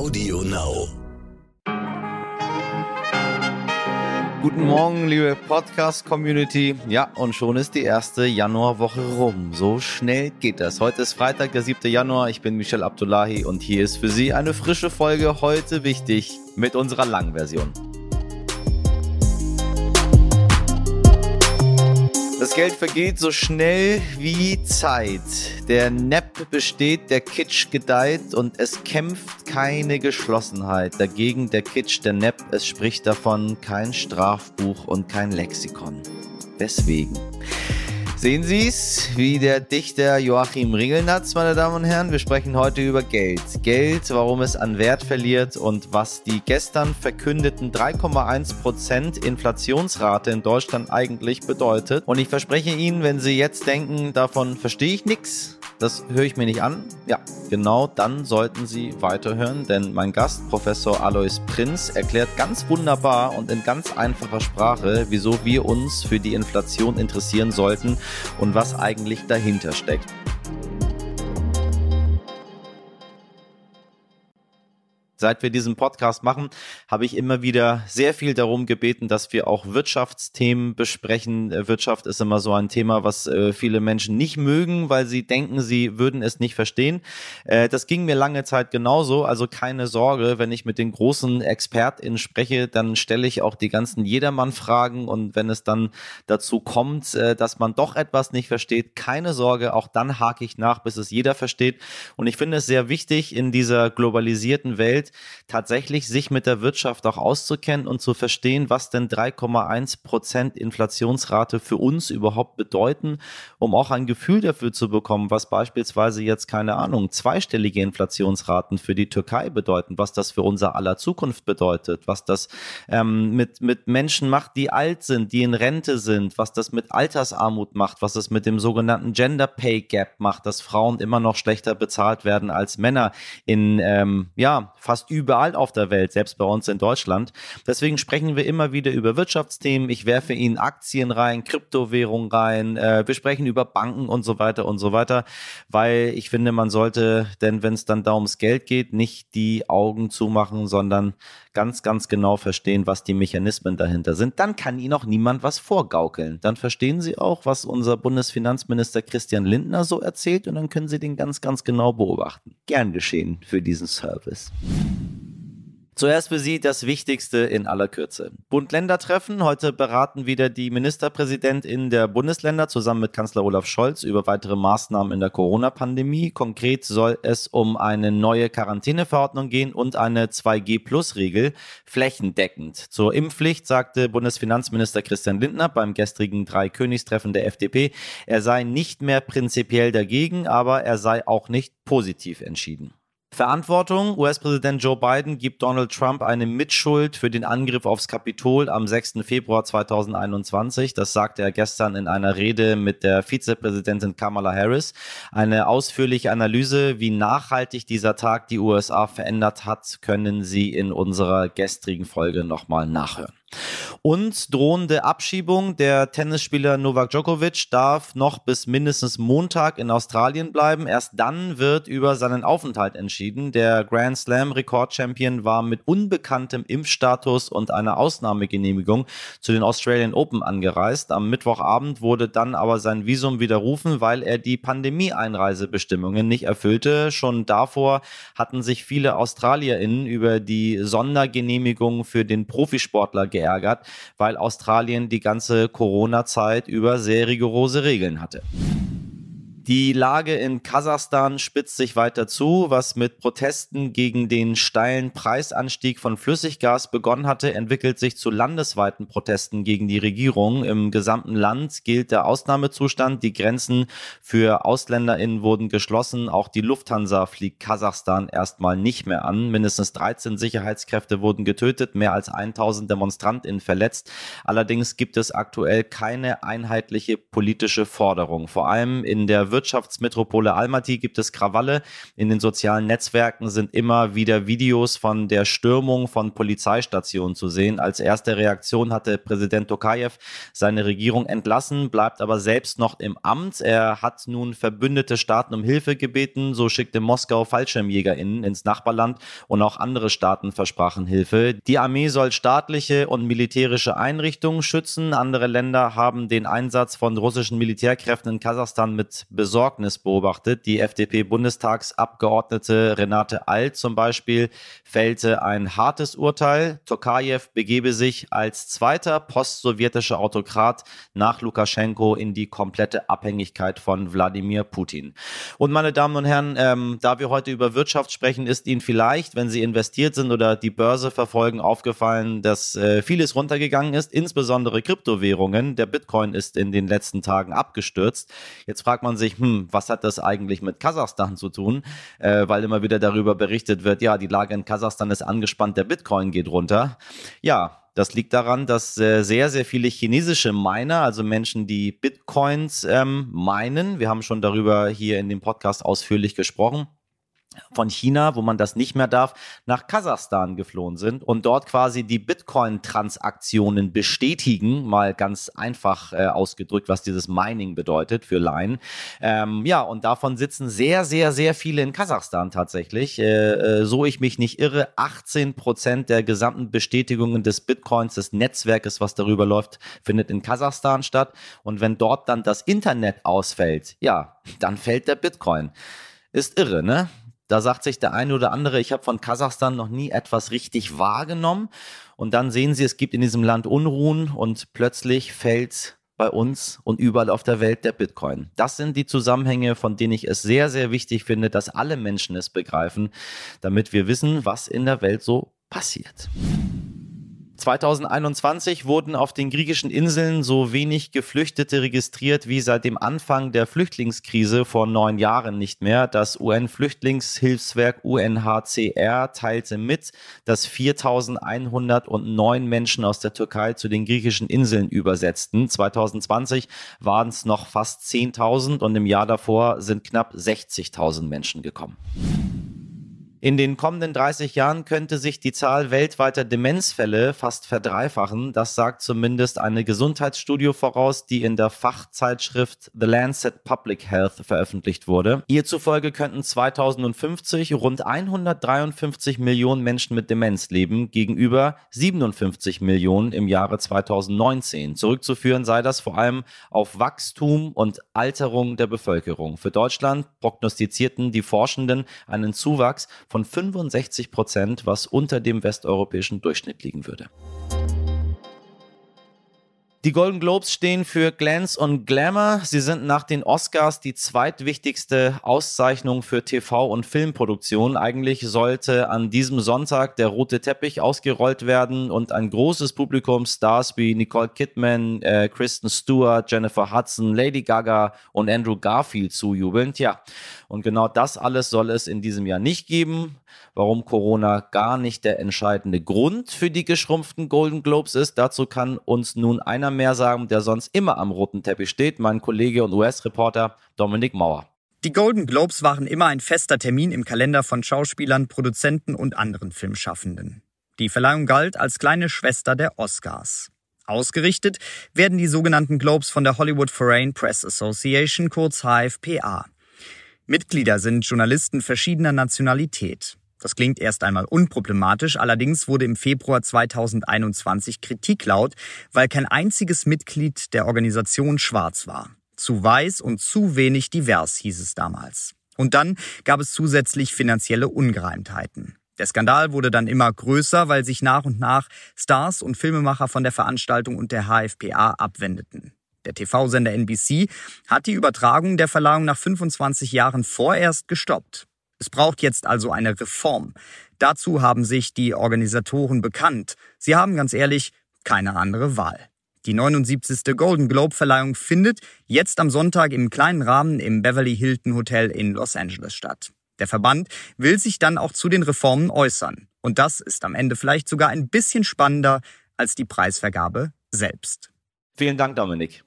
Audio Now. Guten Morgen, liebe Podcast-Community. Ja, und schon ist die erste Januarwoche rum. So schnell geht das. Heute ist Freitag, der 7. Januar. Ich bin Michel Abdullahi und hier ist für Sie eine frische Folge heute wichtig mit unserer langen Version. Das Geld vergeht so schnell wie Zeit. Der Nepp besteht, der Kitsch gedeiht und es kämpft keine Geschlossenheit. Dagegen der Kitsch, der Nepp, es spricht davon kein Strafbuch und kein Lexikon. Deswegen. Sehen Sie es, wie der Dichter Joachim Ringelnatz, meine Damen und Herren. Wir sprechen heute über Geld. Geld, warum es an Wert verliert und was die gestern verkündeten 3,1% Inflationsrate in Deutschland eigentlich bedeutet. Und ich verspreche Ihnen, wenn Sie jetzt denken, davon verstehe ich nichts, das höre ich mir nicht an. Ja, genau dann sollten Sie weiterhören, denn mein Gast, Professor Alois Prinz, erklärt ganz wunderbar und in ganz einfacher Sprache, wieso wir uns für die Inflation interessieren sollten und was eigentlich dahinter steckt. Seit wir diesen Podcast machen, habe ich immer wieder sehr viel darum gebeten, dass wir auch Wirtschaftsthemen besprechen. Äh, Wirtschaft ist immer so ein Thema, was äh, viele Menschen nicht mögen, weil sie denken, sie würden es nicht verstehen. Äh, das ging mir lange Zeit genauso. Also keine Sorge, wenn ich mit den großen ExpertInnen spreche, dann stelle ich auch die ganzen Jedermann-Fragen und wenn es dann dazu kommt, dass man doch etwas nicht versteht, keine Sorge, auch dann hake ich nach, bis es jeder versteht. Und ich finde es sehr wichtig in dieser globalisierten Welt, tatsächlich sich mit der Wirtschaft auch auszukennen und zu verstehen, was denn 3,1 Prozent Inflationsrate für uns überhaupt bedeuten, um auch ein Gefühl dafür zu bekommen, was beispielsweise jetzt, keine Ahnung, zweistellige Inflationsraten für die Türkei bedeuten, was das für unser aller Zukunft bedeutet, was das ähm, mit, mit Menschen macht, die alt sind, die in Rente sind, was das mit Altersarmut macht, was das mit dem sogenannten Gender Pay Gap macht, dass Frauen immer noch schlechter bezahlt werden als Männer in ähm, ja, fast fast überall auf der Welt, selbst bei uns in Deutschland. Deswegen sprechen wir immer wieder über Wirtschaftsthemen. Ich werfe Ihnen Aktien rein, Kryptowährungen rein. Äh, wir sprechen über Banken und so weiter und so weiter, weil ich finde, man sollte, denn wenn es dann da ums Geld geht, nicht die Augen zumachen, sondern ganz, ganz genau verstehen, was die Mechanismen dahinter sind. Dann kann Ihnen auch niemand was vorgaukeln. Dann verstehen Sie auch, was unser Bundesfinanzminister Christian Lindner so erzählt und dann können Sie den ganz, ganz genau beobachten. Gern geschehen für diesen Service. Zuerst für Sie das Wichtigste in aller Kürze. Bund-Länder-Treffen. Heute beraten wieder die Ministerpräsidentinnen der Bundesländer zusammen mit Kanzler Olaf Scholz über weitere Maßnahmen in der Corona-Pandemie. Konkret soll es um eine neue Quarantäneverordnung gehen und eine 2G-Plus-Regel flächendeckend. Zur Impfpflicht sagte Bundesfinanzminister Christian Lindner beim gestrigen Drei-Königstreffen der FDP, er sei nicht mehr prinzipiell dagegen, aber er sei auch nicht positiv entschieden. Verantwortung. US-Präsident Joe Biden gibt Donald Trump eine Mitschuld für den Angriff aufs Kapitol am 6. Februar 2021. Das sagte er gestern in einer Rede mit der Vizepräsidentin Kamala Harris. Eine ausführliche Analyse, wie nachhaltig dieser Tag die USA verändert hat, können Sie in unserer gestrigen Folge nochmal nachhören. Und drohende Abschiebung. Der Tennisspieler Novak Djokovic darf noch bis mindestens Montag in Australien bleiben. Erst dann wird über seinen Aufenthalt entschieden. Der Grand Slam Rekordchampion war mit unbekanntem Impfstatus und einer Ausnahmegenehmigung zu den Australian Open angereist. Am Mittwochabend wurde dann aber sein Visum widerrufen, weil er die Pandemie-Einreisebestimmungen nicht erfüllte. Schon davor hatten sich viele AustralierInnen über die Sondergenehmigung für den Profisportler geärgert, weil Australien die ganze Corona-Zeit über sehr rigorose Regeln hatte. Die Lage in Kasachstan spitzt sich weiter zu, was mit Protesten gegen den steilen Preisanstieg von Flüssiggas begonnen hatte, entwickelt sich zu landesweiten Protesten gegen die Regierung. Im gesamten Land gilt der Ausnahmezustand. Die Grenzen für AusländerInnen wurden geschlossen. Auch die Lufthansa fliegt Kasachstan erstmal nicht mehr an. Mindestens 13 Sicherheitskräfte wurden getötet, mehr als 1000 DemonstrantInnen verletzt. Allerdings gibt es aktuell keine einheitliche politische Forderung. Vor allem in der Wirtschaft Wirtschaftsmetropole Almaty gibt es Krawalle. In den sozialen Netzwerken sind immer wieder Videos von der Stürmung von Polizeistationen zu sehen. Als erste Reaktion hatte Präsident Tokayev seine Regierung entlassen, bleibt aber selbst noch im Amt. Er hat nun verbündete Staaten um Hilfe gebeten. So schickte Moskau FallschirmjägerInnen ins Nachbarland und auch andere Staaten versprachen Hilfe. Die Armee soll staatliche und militärische Einrichtungen schützen. Andere Länder haben den Einsatz von russischen Militärkräften in Kasachstan mit Besorgnis beobachtet. Die FDP-Bundestagsabgeordnete Renate Alt zum Beispiel fällte ein hartes Urteil. Tokajew begebe sich als zweiter postsowjetischer Autokrat nach Lukaschenko in die komplette Abhängigkeit von Wladimir Putin. Und meine Damen und Herren, ähm, da wir heute über Wirtschaft sprechen, ist Ihnen vielleicht, wenn Sie investiert sind oder die Börse verfolgen, aufgefallen, dass äh, vieles runtergegangen ist, insbesondere Kryptowährungen. Der Bitcoin ist in den letzten Tagen abgestürzt. Jetzt fragt man sich, hm, was hat das eigentlich mit Kasachstan zu tun? Äh, weil immer wieder darüber berichtet wird, ja, die Lage in Kasachstan ist angespannt, der Bitcoin geht runter. Ja, das liegt daran, dass äh, sehr, sehr viele chinesische Miner, also Menschen, die Bitcoins ähm, meinen, wir haben schon darüber hier in dem Podcast ausführlich gesprochen, von China, wo man das nicht mehr darf, nach Kasachstan geflohen sind und dort quasi die Bitcoin-Transaktionen bestätigen, mal ganz einfach äh, ausgedrückt, was dieses Mining bedeutet für Laien. Ähm, ja, und davon sitzen sehr, sehr, sehr viele in Kasachstan tatsächlich. Äh, äh, so ich mich nicht irre, 18 Prozent der gesamten Bestätigungen des Bitcoins, des Netzwerkes, was darüber läuft, findet in Kasachstan statt. Und wenn dort dann das Internet ausfällt, ja, dann fällt der Bitcoin. Ist irre, ne? Da sagt sich der eine oder andere, ich habe von Kasachstan noch nie etwas richtig wahrgenommen. Und dann sehen Sie, es gibt in diesem Land Unruhen und plötzlich fällt bei uns und überall auf der Welt der Bitcoin. Das sind die Zusammenhänge, von denen ich es sehr, sehr wichtig finde, dass alle Menschen es begreifen, damit wir wissen, was in der Welt so passiert. 2021 wurden auf den griechischen Inseln so wenig Geflüchtete registriert wie seit dem Anfang der Flüchtlingskrise vor neun Jahren nicht mehr. Das UN-Flüchtlingshilfswerk UNHCR teilte mit, dass 4109 Menschen aus der Türkei zu den griechischen Inseln übersetzten. 2020 waren es noch fast 10.000 und im Jahr davor sind knapp 60.000 Menschen gekommen. In den kommenden 30 Jahren könnte sich die Zahl weltweiter Demenzfälle fast verdreifachen. Das sagt zumindest eine Gesundheitsstudie voraus, die in der Fachzeitschrift The Lancet Public Health veröffentlicht wurde. Ihr zufolge könnten 2050 rund 153 Millionen Menschen mit Demenz leben, gegenüber 57 Millionen im Jahre 2019. Zurückzuführen sei das vor allem auf Wachstum und Alterung der Bevölkerung. Für Deutschland prognostizierten die Forschenden einen Zuwachs von 65 Prozent, was unter dem westeuropäischen Durchschnitt liegen würde. Die Golden Globes stehen für Glance und Glamour. Sie sind nach den Oscars die zweitwichtigste Auszeichnung für TV- und Filmproduktion. Eigentlich sollte an diesem Sonntag der rote Teppich ausgerollt werden und ein großes Publikum Stars wie Nicole Kidman, äh, Kristen Stewart, Jennifer Hudson, Lady Gaga und Andrew Garfield zujubeln. Tja, und genau das alles soll es in diesem Jahr nicht geben warum Corona gar nicht der entscheidende Grund für die geschrumpften Golden Globes ist. Dazu kann uns nun einer mehr sagen, der sonst immer am roten Teppich steht, mein Kollege und US-Reporter Dominik Mauer. Die Golden Globes waren immer ein fester Termin im Kalender von Schauspielern, Produzenten und anderen Filmschaffenden. Die Verleihung galt als kleine Schwester der Oscars. Ausgerichtet werden die sogenannten Globes von der Hollywood Foreign Press Association, kurz HFPA. Mitglieder sind Journalisten verschiedener Nationalität. Das klingt erst einmal unproblematisch, allerdings wurde im Februar 2021 Kritik laut, weil kein einziges Mitglied der Organisation schwarz war. Zu weiß und zu wenig divers hieß es damals. Und dann gab es zusätzlich finanzielle Ungereimtheiten. Der Skandal wurde dann immer größer, weil sich nach und nach Stars und Filmemacher von der Veranstaltung und der HFPA abwendeten. Der TV-Sender NBC hat die Übertragung der Verleihung nach 25 Jahren vorerst gestoppt. Es braucht jetzt also eine Reform. Dazu haben sich die Organisatoren bekannt. Sie haben ganz ehrlich keine andere Wahl. Die 79. Golden Globe Verleihung findet jetzt am Sonntag im kleinen Rahmen im Beverly Hilton Hotel in Los Angeles statt. Der Verband will sich dann auch zu den Reformen äußern. Und das ist am Ende vielleicht sogar ein bisschen spannender als die Preisvergabe selbst. Vielen Dank, Dominik.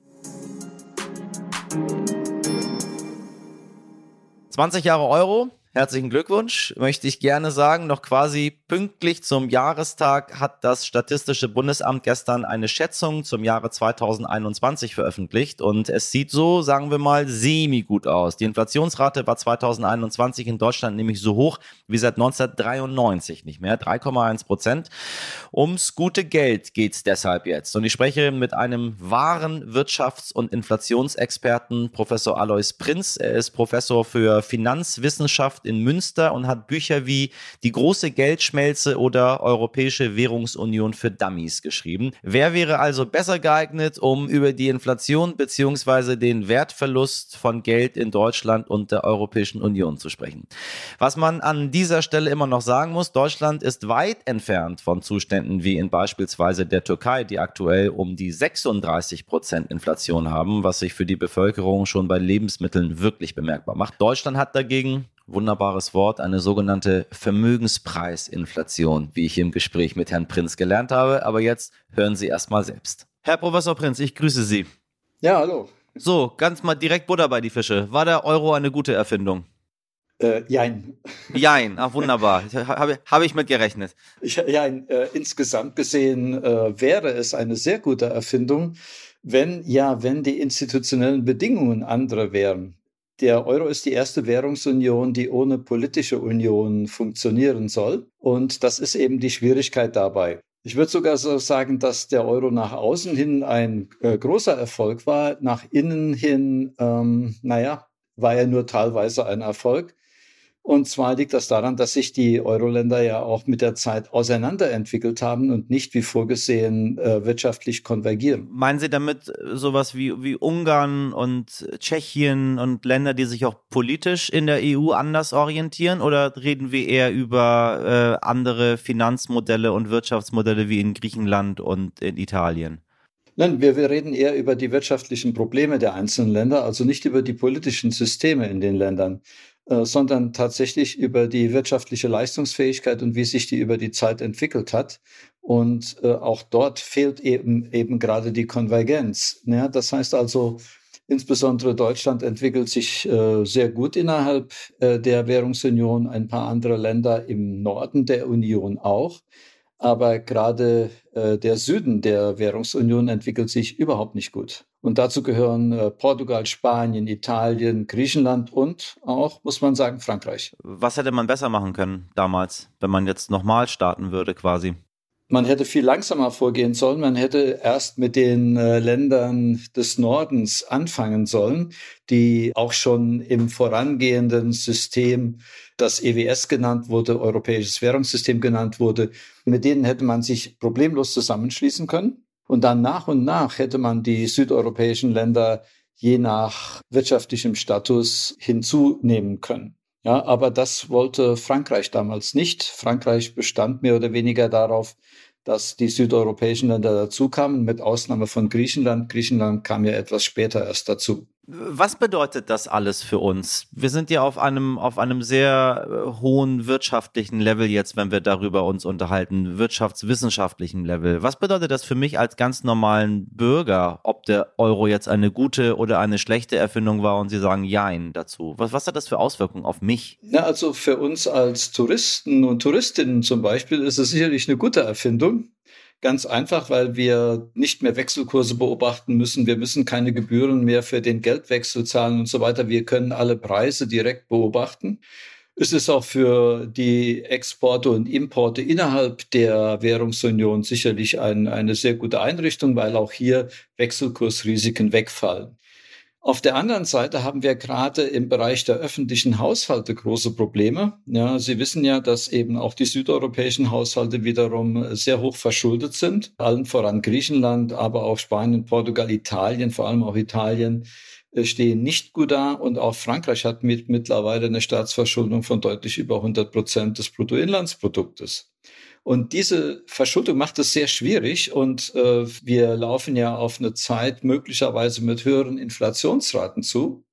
20 Jahre Euro, Herzlichen Glückwunsch, möchte ich gerne sagen. Noch quasi pünktlich zum Jahrestag hat das Statistische Bundesamt gestern eine Schätzung zum Jahre 2021 veröffentlicht und es sieht so, sagen wir mal, semi gut aus. Die Inflationsrate war 2021 in Deutschland nämlich so hoch wie seit 1993 nicht mehr, 3,1 Prozent. Ums gute Geld geht's deshalb jetzt. Und ich spreche mit einem wahren Wirtschafts- und Inflationsexperten, Professor Alois Prinz. Er ist Professor für Finanzwissenschaft in Münster und hat Bücher wie Die große Geldschmelze oder Europäische Währungsunion für Dummies geschrieben. Wer wäre also besser geeignet, um über die Inflation bzw. den Wertverlust von Geld in Deutschland und der Europäischen Union zu sprechen? Was man an dieser Stelle immer noch sagen muss, Deutschland ist weit entfernt von Zuständen wie in beispielsweise der Türkei, die aktuell um die 36 Prozent Inflation haben, was sich für die Bevölkerung schon bei Lebensmitteln wirklich bemerkbar macht. Deutschland hat dagegen wunderbares Wort, eine sogenannte Vermögenspreisinflation, wie ich im Gespräch mit Herrn Prinz gelernt habe. Aber jetzt hören Sie erst mal selbst. Herr Professor Prinz, ich grüße Sie. Ja, hallo. So, ganz mal direkt Butter bei die Fische. War der Euro eine gute Erfindung? Äh, jein. Jein, ach wunderbar. Habe hab ich mit gerechnet. Ja, äh, insgesamt gesehen äh, wäre es eine sehr gute Erfindung, wenn ja, wenn die institutionellen Bedingungen andere wären. Der Euro ist die erste Währungsunion, die ohne politische Union funktionieren soll. Und das ist eben die Schwierigkeit dabei. Ich würde sogar so sagen, dass der Euro nach außen hin ein äh, großer Erfolg war. Nach innen hin, ähm, naja, war er nur teilweise ein Erfolg. Und zwar liegt das daran, dass sich die Euro-Länder ja auch mit der Zeit auseinanderentwickelt haben und nicht wie vorgesehen äh, wirtschaftlich konvergieren. Meinen Sie damit sowas wie, wie Ungarn und Tschechien und Länder, die sich auch politisch in der EU anders orientieren? Oder reden wir eher über äh, andere Finanzmodelle und Wirtschaftsmodelle wie in Griechenland und in Italien? Nein, wir, wir reden eher über die wirtschaftlichen Probleme der einzelnen Länder, also nicht über die politischen Systeme in den Ländern. Äh, sondern tatsächlich über die wirtschaftliche Leistungsfähigkeit und wie sich die über die Zeit entwickelt hat. Und äh, auch dort fehlt eben eben gerade die Konvergenz. Ja, das heißt also, insbesondere Deutschland entwickelt sich äh, sehr gut innerhalb äh, der Währungsunion, ein paar andere Länder im Norden der Union auch. Aber gerade äh, der Süden der Währungsunion entwickelt sich überhaupt nicht gut. Und dazu gehören äh, Portugal, Spanien, Italien, Griechenland und auch, muss man sagen, Frankreich. Was hätte man besser machen können damals, wenn man jetzt nochmal starten würde quasi? Man hätte viel langsamer vorgehen sollen. Man hätte erst mit den äh, Ländern des Nordens anfangen sollen, die auch schon im vorangehenden System, das EWS genannt wurde, Europäisches Währungssystem genannt wurde, mit denen hätte man sich problemlos zusammenschließen können. Und dann nach und nach hätte man die südeuropäischen Länder je nach wirtschaftlichem Status hinzunehmen können. Ja, aber das wollte Frankreich damals nicht. Frankreich bestand mehr oder weniger darauf, dass die südeuropäischen Länder dazukamen, mit Ausnahme von Griechenland. Griechenland kam ja etwas später erst dazu. Was bedeutet das alles für uns? Wir sind ja auf einem, auf einem sehr äh, hohen wirtschaftlichen Level jetzt, wenn wir darüber uns unterhalten, wirtschaftswissenschaftlichen Level. Was bedeutet das für mich als ganz normalen Bürger, ob der Euro jetzt eine gute oder eine schlechte Erfindung war und Sie sagen Jein dazu? Was, was hat das für Auswirkungen auf mich? Ja, also für uns als Touristen und Touristinnen zum Beispiel ist es sicherlich eine gute Erfindung. Ganz einfach, weil wir nicht mehr Wechselkurse beobachten müssen. Wir müssen keine Gebühren mehr für den Geldwechsel zahlen und so weiter. Wir können alle Preise direkt beobachten. Es ist auch für die Exporte und Importe innerhalb der Währungsunion sicherlich ein, eine sehr gute Einrichtung, weil auch hier Wechselkursrisiken wegfallen. Auf der anderen Seite haben wir gerade im Bereich der öffentlichen Haushalte große Probleme. Ja, Sie wissen ja, dass eben auch die südeuropäischen Haushalte wiederum sehr hoch verschuldet sind. Allen voran Griechenland, aber auch Spanien, Portugal, Italien, vor allem auch Italien äh, stehen nicht gut da und auch Frankreich hat mit mittlerweile eine Staatsverschuldung von deutlich über 100 Prozent des Bruttoinlandsproduktes. Und diese Verschuldung macht es sehr schwierig und äh, wir laufen ja auf eine Zeit möglicherweise mit höheren Inflationsraten zu.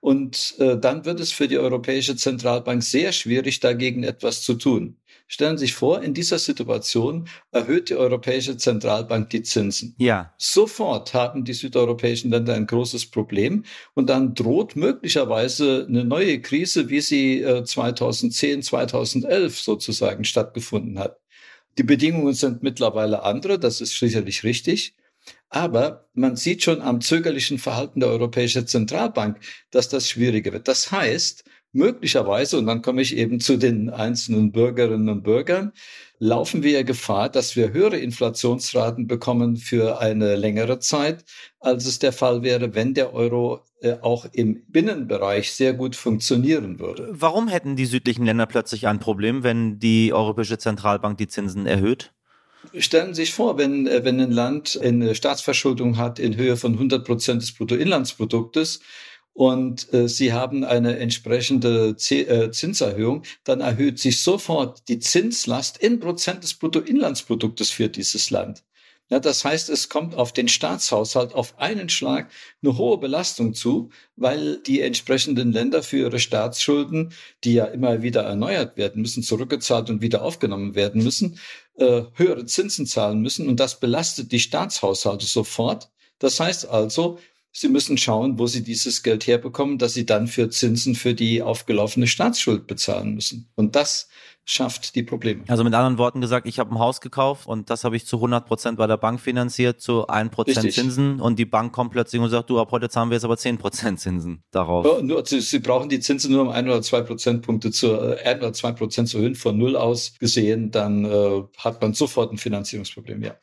Und äh, dann wird es für die Europäische Zentralbank sehr schwierig, dagegen etwas zu tun. Stellen Sie sich vor, in dieser Situation erhöht die Europäische Zentralbank die Zinsen. Ja. Sofort haben die südeuropäischen Länder ein großes Problem und dann droht möglicherweise eine neue Krise, wie sie 2010, äh, 2011 sozusagen stattgefunden hat. Die Bedingungen sind mittlerweile andere, das ist sicherlich richtig. Aber man sieht schon am zögerlichen Verhalten der Europäischen Zentralbank, dass das schwieriger wird. Das heißt, möglicherweise, und dann komme ich eben zu den einzelnen Bürgerinnen und Bürgern, laufen wir Gefahr, dass wir höhere Inflationsraten bekommen für eine längere Zeit, als es der Fall wäre, wenn der Euro äh, auch im Binnenbereich sehr gut funktionieren würde. Warum hätten die südlichen Länder plötzlich ein Problem, wenn die Europäische Zentralbank die Zinsen erhöht? Stellen Sie sich vor, wenn, äh, wenn ein Land eine Staatsverschuldung hat in Höhe von 100 Prozent des Bruttoinlandsproduktes und äh, Sie haben eine entsprechende Z äh, Zinserhöhung, dann erhöht sich sofort die Zinslast in Prozent des Bruttoinlandsproduktes für dieses Land. Ja, das heißt, es kommt auf den Staatshaushalt auf einen Schlag eine hohe Belastung zu, weil die entsprechenden Länder für ihre Staatsschulden, die ja immer wieder erneuert werden müssen, zurückgezahlt und wieder aufgenommen werden müssen, äh, höhere Zinsen zahlen müssen. Und das belastet die Staatshaushalte sofort. Das heißt also, Sie müssen schauen, wo Sie dieses Geld herbekommen, dass Sie dann für Zinsen für die aufgelaufene Staatsschuld bezahlen müssen. Und das schafft die Probleme. Also mit anderen Worten gesagt, ich habe ein Haus gekauft und das habe ich zu 100 Prozent bei der Bank finanziert, zu 1 Prozent Zinsen und die Bank kommt plötzlich und sagt, du, ab heute zahlen wir jetzt aber 10 Prozent Zinsen darauf. Ja, nur, Sie, Sie, brauchen die Zinsen nur um ein oder zwei Prozentpunkte zu, äh, ein oder zwei Prozent zu erhöhen, von null aus gesehen, dann äh, hat man sofort ein Finanzierungsproblem, ja.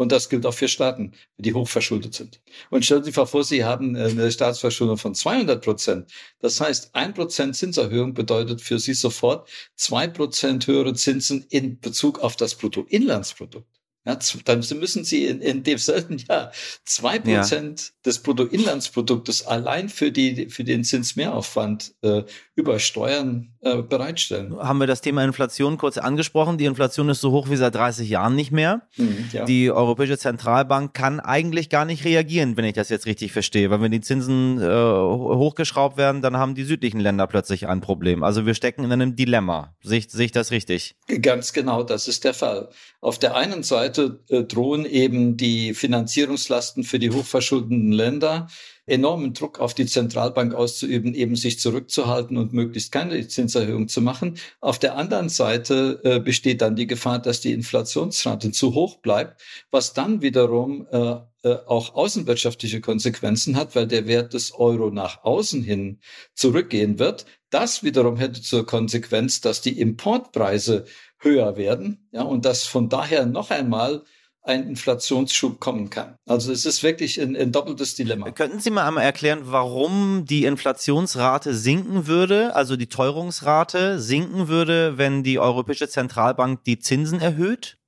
Und das gilt auch für Staaten, die hochverschuldet sind. Und stellen Sie vor, Sie haben eine Staatsverschuldung von 200 Prozent. Das heißt, ein Prozent Zinserhöhung bedeutet für Sie sofort zwei Prozent höhere Zinsen in Bezug auf das Bruttoinlandsprodukt. Ja, dann müssen Sie in, in demselben Jahr zwei Prozent ja. des Bruttoinlandsproduktes allein für die für den Zinsmehraufwand äh, über Steuern äh, bereitstellen. Haben wir das Thema Inflation kurz angesprochen? Die Inflation ist so hoch wie seit 30 Jahren nicht mehr. Mhm, ja. Die Europäische Zentralbank kann eigentlich gar nicht reagieren, wenn ich das jetzt richtig verstehe, weil wenn die Zinsen äh, hochgeschraubt werden, dann haben die südlichen Länder plötzlich ein Problem. Also wir stecken in einem Dilemma. Sehe ich, sehe ich das richtig? Ganz genau, das ist der Fall. Auf der einen Seite äh, drohen eben die Finanzierungslasten für die hochverschuldeten Länder enormen Druck auf die Zentralbank auszuüben, eben sich zurückzuhalten und möglichst keine Zinserhöhung zu machen. Auf der anderen Seite äh, besteht dann die Gefahr, dass die Inflationsrate zu hoch bleibt, was dann wiederum äh, äh, auch außenwirtschaftliche Konsequenzen hat, weil der Wert des Euro nach außen hin zurückgehen wird. Das wiederum hätte zur Konsequenz, dass die Importpreise höher werden, ja, und dass von daher noch einmal ein Inflationsschub kommen kann. Also es ist wirklich ein, ein, doppeltes Dilemma. Könnten Sie mal einmal erklären, warum die Inflationsrate sinken würde, also die Teuerungsrate sinken würde, wenn die Europäische Zentralbank die Zinsen erhöht?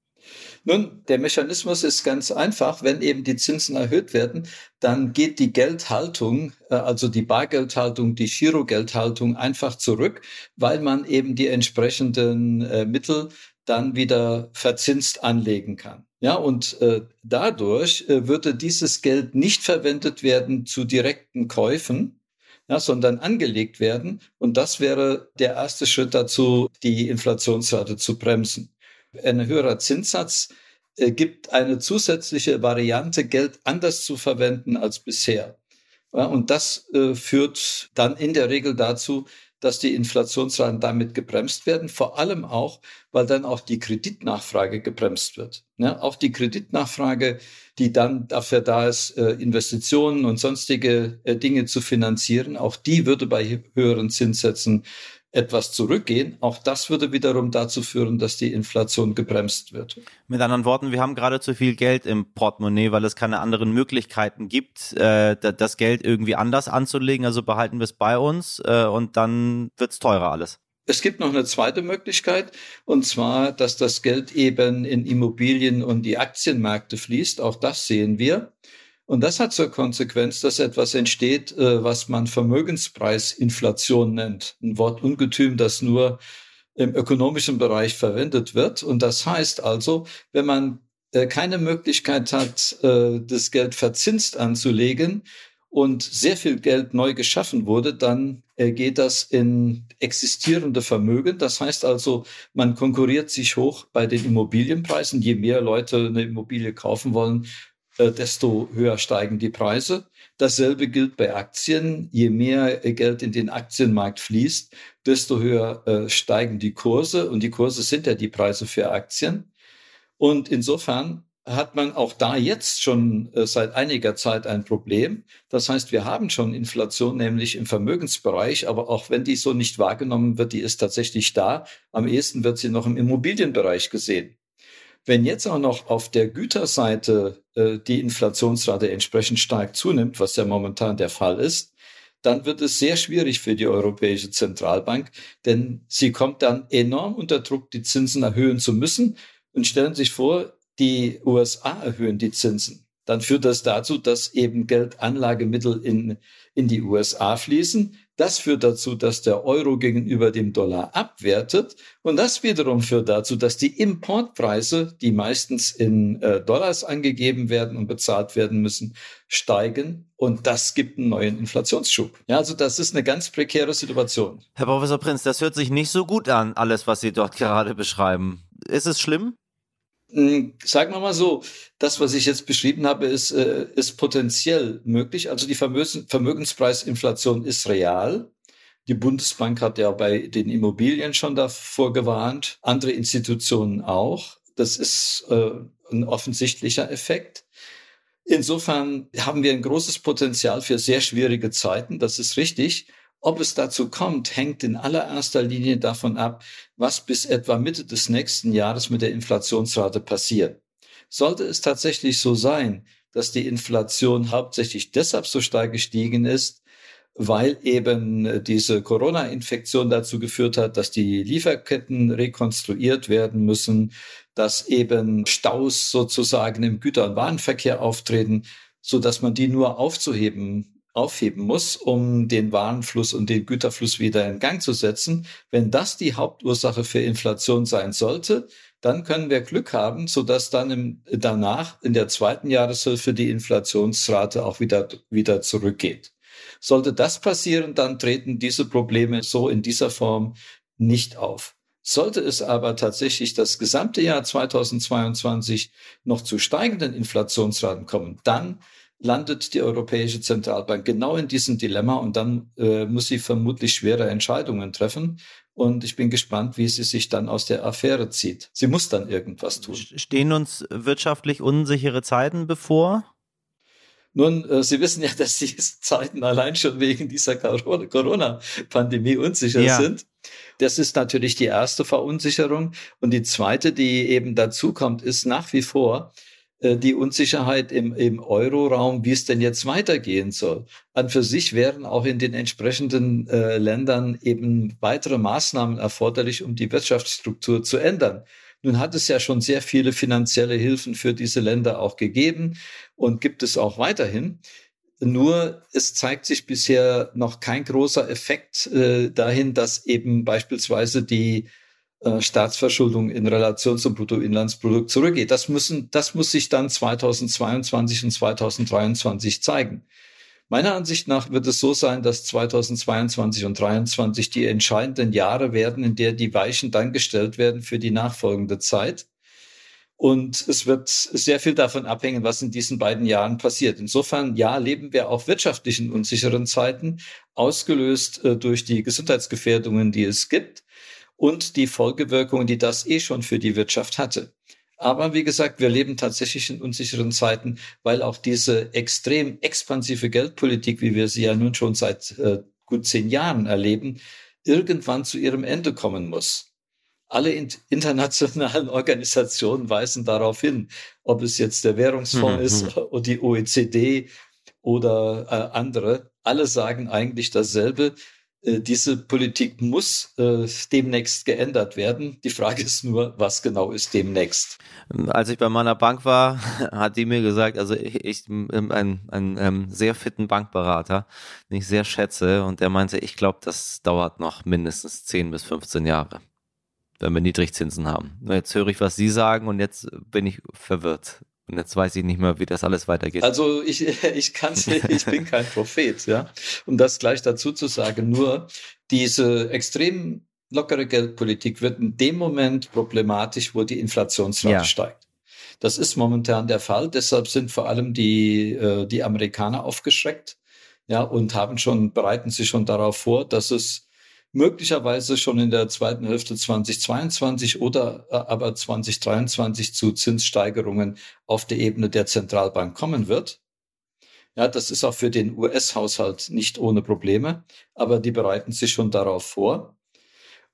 Nun, der Mechanismus ist ganz einfach. Wenn eben die Zinsen erhöht werden, dann geht die Geldhaltung, äh, also die Bargeldhaltung, die Girogeldhaltung einfach zurück, weil man eben die entsprechenden äh, Mittel dann wieder verzinst anlegen kann. Ja, und äh, dadurch äh, würde dieses Geld nicht verwendet werden zu direkten Käufen, ja, sondern angelegt werden. Und das wäre der erste Schritt dazu, die Inflationsrate zu bremsen. Ein höherer Zinssatz äh, gibt eine zusätzliche Variante, Geld anders zu verwenden als bisher. Und das äh, führt dann in der Regel dazu, dass die Inflationsraten damit gebremst werden, vor allem auch, weil dann auch die Kreditnachfrage gebremst wird. Ja, auch die Kreditnachfrage, die dann dafür da ist, äh, Investitionen und sonstige Dinge zu finanzieren, auch die würde bei höheren Zinssätzen etwas zurückgehen. Auch das würde wiederum dazu führen, dass die Inflation gebremst wird. Mit anderen Worten, wir haben gerade zu viel Geld im Portemonnaie, weil es keine anderen Möglichkeiten gibt, äh, das Geld irgendwie anders anzulegen. Also behalten wir es bei uns äh, und dann wird es teurer alles. Es gibt noch eine zweite Möglichkeit, und zwar, dass das Geld eben in Immobilien und die Aktienmärkte fließt. Auch das sehen wir. Und das hat zur Konsequenz, dass etwas entsteht, äh, was man Vermögenspreisinflation nennt. Ein Wort Ungetüm, das nur im ökonomischen Bereich verwendet wird. Und das heißt also, wenn man äh, keine Möglichkeit hat, äh, das Geld verzinst anzulegen und sehr viel Geld neu geschaffen wurde, dann geht das in existierende Vermögen. Das heißt also, man konkurriert sich hoch bei den Immobilienpreisen. Je mehr Leute eine Immobilie kaufen wollen, desto höher steigen die Preise. Dasselbe gilt bei Aktien. Je mehr Geld in den Aktienmarkt fließt, desto höher äh, steigen die Kurse. Und die Kurse sind ja die Preise für Aktien. Und insofern hat man auch da jetzt schon äh, seit einiger Zeit ein Problem. Das heißt, wir haben schon Inflation, nämlich im Vermögensbereich, aber auch wenn die so nicht wahrgenommen wird, die ist tatsächlich da. Am ehesten wird sie noch im Immobilienbereich gesehen. Wenn jetzt auch noch auf der Güterseite äh, die Inflationsrate entsprechend stark zunimmt, was ja momentan der Fall ist, dann wird es sehr schwierig für die Europäische Zentralbank, denn sie kommt dann enorm unter Druck, die Zinsen erhöhen zu müssen. Und stellen Sie sich vor, die USA erhöhen die Zinsen, dann führt das dazu, dass eben Geldanlagemittel in, in die USA fließen. Das führt dazu, dass der Euro gegenüber dem Dollar abwertet. Und das wiederum führt dazu, dass die Importpreise, die meistens in äh, Dollars angegeben werden und bezahlt werden müssen, steigen. Und das gibt einen neuen Inflationsschub. Ja, also das ist eine ganz prekäre Situation. Herr Professor Prinz, das hört sich nicht so gut an, alles, was Sie dort gerade beschreiben. Ist es schlimm? Hm, sagen wir mal so, das, was ich jetzt beschrieben habe, ist, äh, ist potenziell möglich. Also die Vermögens Vermögenspreisinflation ist real. Die Bundesbank hat ja bei den Immobilien schon davor gewarnt, andere Institutionen auch. Das ist äh, ein offensichtlicher Effekt. Insofern haben wir ein großes Potenzial für sehr schwierige Zeiten. Das ist richtig. Ob es dazu kommt, hängt in allererster Linie davon ab, was bis etwa Mitte des nächsten Jahres mit der Inflationsrate passiert. Sollte es tatsächlich so sein, dass die Inflation hauptsächlich deshalb so stark gestiegen ist, weil eben diese Corona-Infektion dazu geführt hat, dass die Lieferketten rekonstruiert werden müssen, dass eben Staus sozusagen im Güter- und Warenverkehr auftreten, so dass man die nur aufzuheben aufheben muss, um den Warenfluss und den Güterfluss wieder in Gang zu setzen. Wenn das die Hauptursache für Inflation sein sollte, dann können wir Glück haben, sodass dann im, danach in der zweiten Jahreshälfte die Inflationsrate auch wieder, wieder zurückgeht. Sollte das passieren, dann treten diese Probleme so in dieser Form nicht auf. Sollte es aber tatsächlich das gesamte Jahr 2022 noch zu steigenden Inflationsraten kommen, dann landet die Europäische Zentralbank genau in diesem Dilemma und dann äh, muss sie vermutlich schwere Entscheidungen treffen. Und ich bin gespannt, wie sie sich dann aus der Affäre zieht. Sie muss dann irgendwas tun. Stehen uns wirtschaftlich unsichere Zeiten bevor? Nun, äh, Sie wissen ja, dass die Zeiten allein schon wegen dieser Corona-Pandemie unsicher ja. sind. Das ist natürlich die erste Verunsicherung. Und die zweite, die eben dazu kommt, ist nach wie vor, die Unsicherheit im, im Euroraum, wie es denn jetzt weitergehen soll. An für sich wären auch in den entsprechenden äh, Ländern eben weitere Maßnahmen erforderlich, um die Wirtschaftsstruktur zu ändern. Nun hat es ja schon sehr viele finanzielle Hilfen für diese Länder auch gegeben und gibt es auch weiterhin. Nur es zeigt sich bisher noch kein großer Effekt äh, dahin, dass eben beispielsweise die äh, Staatsverschuldung in Relation zum Bruttoinlandsprodukt zurückgeht. Das müssen, das muss sich dann 2022 und 2023 zeigen. Meiner Ansicht nach wird es so sein, dass 2022 und 2023 die entscheidenden Jahre werden, in der die Weichen dann gestellt werden für die nachfolgende Zeit. Und es wird sehr viel davon abhängen, was in diesen beiden Jahren passiert. Insofern, ja, leben wir auch wirtschaftlich in unsicheren Zeiten, ausgelöst äh, durch die Gesundheitsgefährdungen, die es gibt und die Folgewirkungen, die das eh schon für die Wirtschaft hatte. Aber wie gesagt, wir leben tatsächlich in unsicheren Zeiten, weil auch diese extrem expansive Geldpolitik, wie wir sie ja nun schon seit äh, gut zehn Jahren erleben, irgendwann zu ihrem Ende kommen muss. Alle internationalen Organisationen weisen darauf hin, ob es jetzt der Währungsfonds mhm. ist mhm. oder die OECD oder äh, andere. Alle sagen eigentlich dasselbe. Äh, diese Politik muss äh, demnächst geändert werden. Die Frage ist nur, was genau ist demnächst? Als ich bei meiner Bank war, hat die mir gesagt, also ich, ich einen, einen, einen ähm, sehr fitten Bankberater, den ich sehr schätze, und der meinte, ich glaube, das dauert noch mindestens 10 bis 15 Jahre, wenn wir Niedrigzinsen haben. Jetzt höre ich, was Sie sagen, und jetzt bin ich verwirrt. Und jetzt weiß ich nicht mehr, wie das alles weitergeht. Also ich, ich kann ich bin kein Prophet, ja. Um das gleich dazu zu sagen, nur diese extrem lockere Geldpolitik wird in dem Moment problematisch, wo die Inflationsrate ja. steigt. Das ist momentan der Fall. Deshalb sind vor allem die, äh, die Amerikaner aufgeschreckt, ja, und haben schon, bereiten sich schon darauf vor, dass es möglicherweise schon in der zweiten Hälfte 2022 oder äh, aber 2023 zu Zinssteigerungen auf der Ebene der Zentralbank kommen wird. Ja, das ist auch für den US-Haushalt nicht ohne Probleme, aber die bereiten sich schon darauf vor.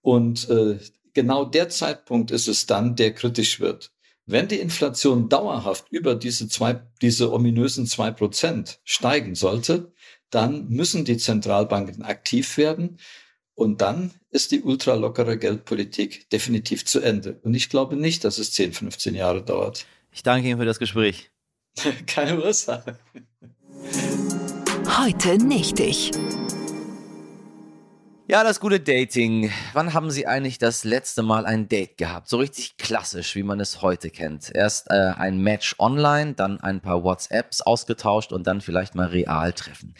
Und äh, genau der Zeitpunkt ist es dann, der kritisch wird. Wenn die Inflation dauerhaft über diese zwei, diese ominösen zwei Prozent steigen sollte, dann müssen die Zentralbanken aktiv werden. Und dann ist die ultralockere Geldpolitik definitiv zu Ende. Und ich glaube nicht, dass es 10, 15 Jahre dauert. Ich danke Ihnen für das Gespräch. Keine Ursache. Heute nicht ich. Ja, das gute Dating. Wann haben Sie eigentlich das letzte Mal ein Date gehabt? So richtig klassisch, wie man es heute kennt. Erst äh, ein Match online, dann ein paar WhatsApps ausgetauscht und dann vielleicht mal real treffen.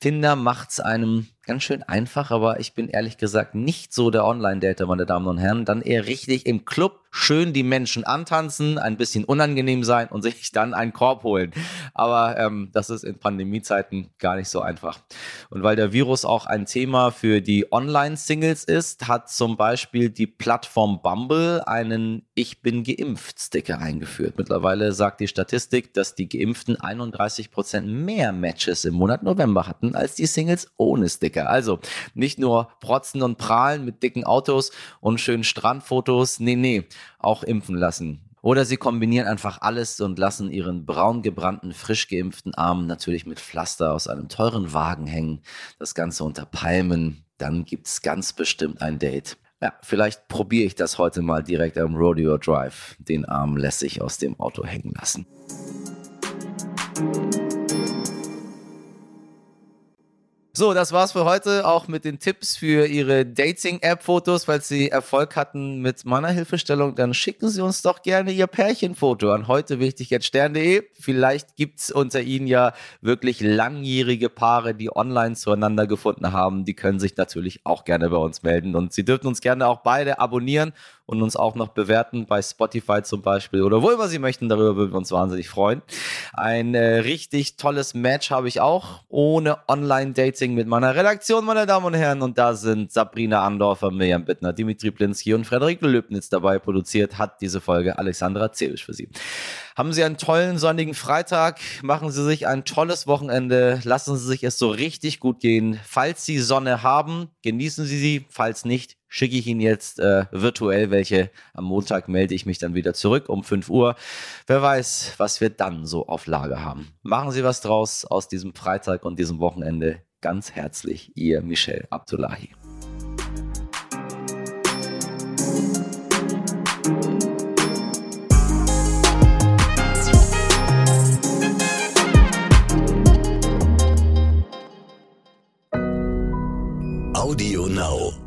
Tinder macht's einem ganz schön einfach, aber ich bin ehrlich gesagt nicht so der Online-Dater, meine Damen und Herren. Dann eher richtig im Club schön die Menschen antanzen, ein bisschen unangenehm sein und sich dann einen Korb holen. Aber ähm, das ist in Pandemiezeiten gar nicht so einfach. Und weil der Virus auch ein Thema für die Online-Singles ist, hat zum Beispiel die Plattform Bumble einen Ich bin geimpft Sticker eingeführt. Mittlerweile sagt die Statistik, dass die Geimpften 31 Prozent mehr Matches im Monat November hatten als die Singles ohne Sticker. Also nicht nur protzen und prahlen mit dicken Autos und schönen Strandfotos. Nee, nee auch impfen lassen. Oder sie kombinieren einfach alles und lassen ihren braun gebrannten, frisch geimpften Arm natürlich mit Pflaster aus einem teuren Wagen hängen. Das Ganze unter Palmen. Dann gibt es ganz bestimmt ein Date. Ja, vielleicht probiere ich das heute mal direkt am Rodeo Drive. Den Arm lässig aus dem Auto hängen lassen. So, das war's für heute. Auch mit den Tipps für Ihre Dating-App-Fotos. Falls Sie Erfolg hatten mit meiner Hilfestellung, dann schicken Sie uns doch gerne Ihr Pärchenfoto an heute wichtig jetzt stern.de. Vielleicht gibt's unter Ihnen ja wirklich langjährige Paare, die online zueinander gefunden haben. Die können sich natürlich auch gerne bei uns melden. Und Sie dürfen uns gerne auch beide abonnieren und uns auch noch bewerten bei Spotify zum Beispiel oder wo immer Sie möchten. Darüber würden wir uns wahnsinnig freuen. Ein äh, richtig tolles Match habe ich auch ohne Online-Dating mit meiner Redaktion, meine Damen und Herren. Und da sind Sabrina Andorfer, Mirjam Bittner, Dimitri Blinski und Frederik Löbnitz dabei. Produziert hat diese Folge Alexandra Zebisch für Sie. Haben Sie einen tollen sonnigen Freitag. Machen Sie sich ein tolles Wochenende. Lassen Sie sich es so richtig gut gehen. Falls Sie Sonne haben, genießen Sie sie. Falls nicht, schicke ich Ihnen jetzt äh, virtuell welche. Am Montag melde ich mich dann wieder zurück um 5 Uhr. Wer weiß, was wir dann so auf Lage haben. Machen Sie was draus aus diesem Freitag und diesem Wochenende. Ganz herzlich, Ihr Michel Abdullahi. Audio Now.